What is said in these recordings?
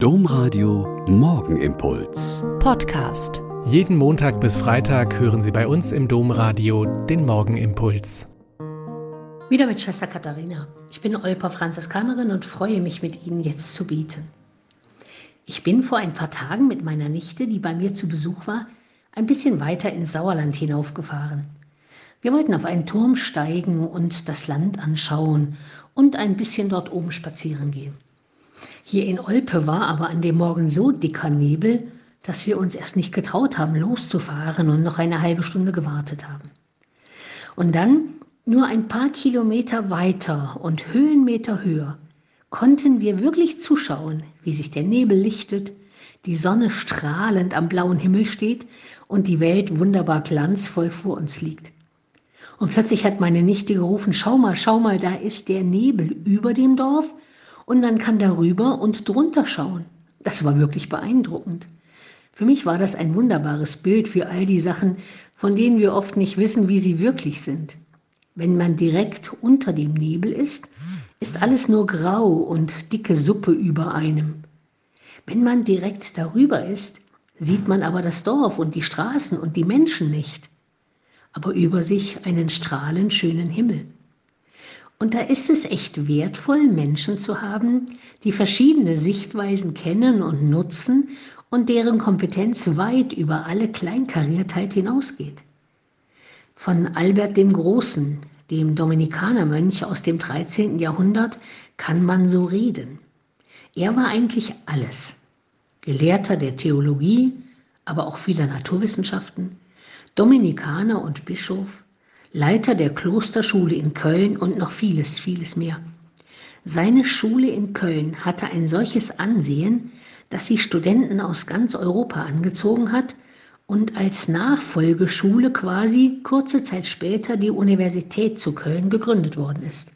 Domradio Morgenimpuls. Podcast. Jeden Montag bis Freitag hören Sie bei uns im Domradio den Morgenimpuls. Wieder mit Schwester Katharina. Ich bin Olper Franziskanerin und freue mich, mit Ihnen jetzt zu bieten. Ich bin vor ein paar Tagen mit meiner Nichte, die bei mir zu Besuch war, ein bisschen weiter ins Sauerland hinaufgefahren. Wir wollten auf einen Turm steigen und das Land anschauen und ein bisschen dort oben spazieren gehen. Hier in Olpe war aber an dem Morgen so dicker Nebel, dass wir uns erst nicht getraut haben, loszufahren und noch eine halbe Stunde gewartet haben. Und dann, nur ein paar Kilometer weiter und Höhenmeter höher, konnten wir wirklich zuschauen, wie sich der Nebel lichtet, die Sonne strahlend am blauen Himmel steht und die Welt wunderbar glanzvoll vor uns liegt. Und plötzlich hat meine Nichte gerufen, schau mal, schau mal, da ist der Nebel über dem Dorf und man kann darüber und drunter schauen. Das war wirklich beeindruckend. Für mich war das ein wunderbares Bild für all die Sachen, von denen wir oft nicht wissen, wie sie wirklich sind. Wenn man direkt unter dem Nebel ist, ist alles nur grau und dicke Suppe über einem. Wenn man direkt darüber ist, sieht man aber das Dorf und die Straßen und die Menschen nicht, aber über sich einen strahlend schönen Himmel. Und da ist es echt wertvoll, Menschen zu haben, die verschiedene Sichtweisen kennen und nutzen und deren Kompetenz weit über alle Kleinkariertheit hinausgeht. Von Albert dem Großen, dem Dominikanermönch aus dem 13. Jahrhundert, kann man so reden. Er war eigentlich alles. Gelehrter der Theologie, aber auch vieler Naturwissenschaften, Dominikaner und Bischof, Leiter der Klosterschule in Köln und noch vieles, vieles mehr. Seine Schule in Köln hatte ein solches Ansehen, dass sie Studenten aus ganz Europa angezogen hat und als Nachfolgeschule quasi kurze Zeit später die Universität zu Köln gegründet worden ist.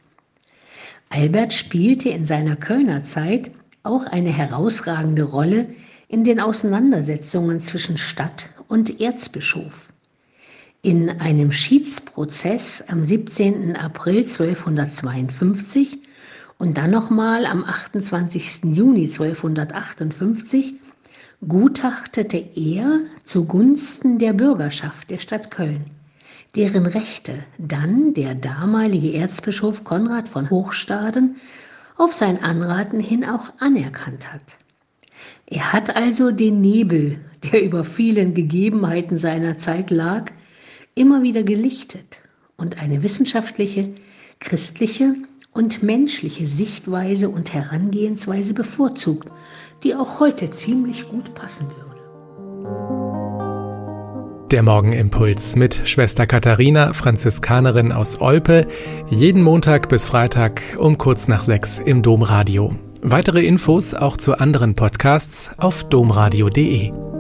Albert spielte in seiner Kölner Zeit auch eine herausragende Rolle in den Auseinandersetzungen zwischen Stadt und Erzbischof. In einem Schiedsprozess am 17. April 1252 und dann nochmal am 28. Juni 1258 gutachtete er zugunsten der Bürgerschaft der Stadt Köln, deren Rechte dann der damalige Erzbischof Konrad von Hochstaden auf sein Anraten hin auch anerkannt hat. Er hat also den Nebel, der über vielen Gegebenheiten seiner Zeit lag, immer wieder gelichtet und eine wissenschaftliche, christliche und menschliche Sichtweise und Herangehensweise bevorzugt, die auch heute ziemlich gut passen würde. Der Morgenimpuls mit Schwester Katharina, Franziskanerin aus Olpe, jeden Montag bis Freitag um kurz nach sechs im Domradio. Weitere Infos auch zu anderen Podcasts auf domradio.de.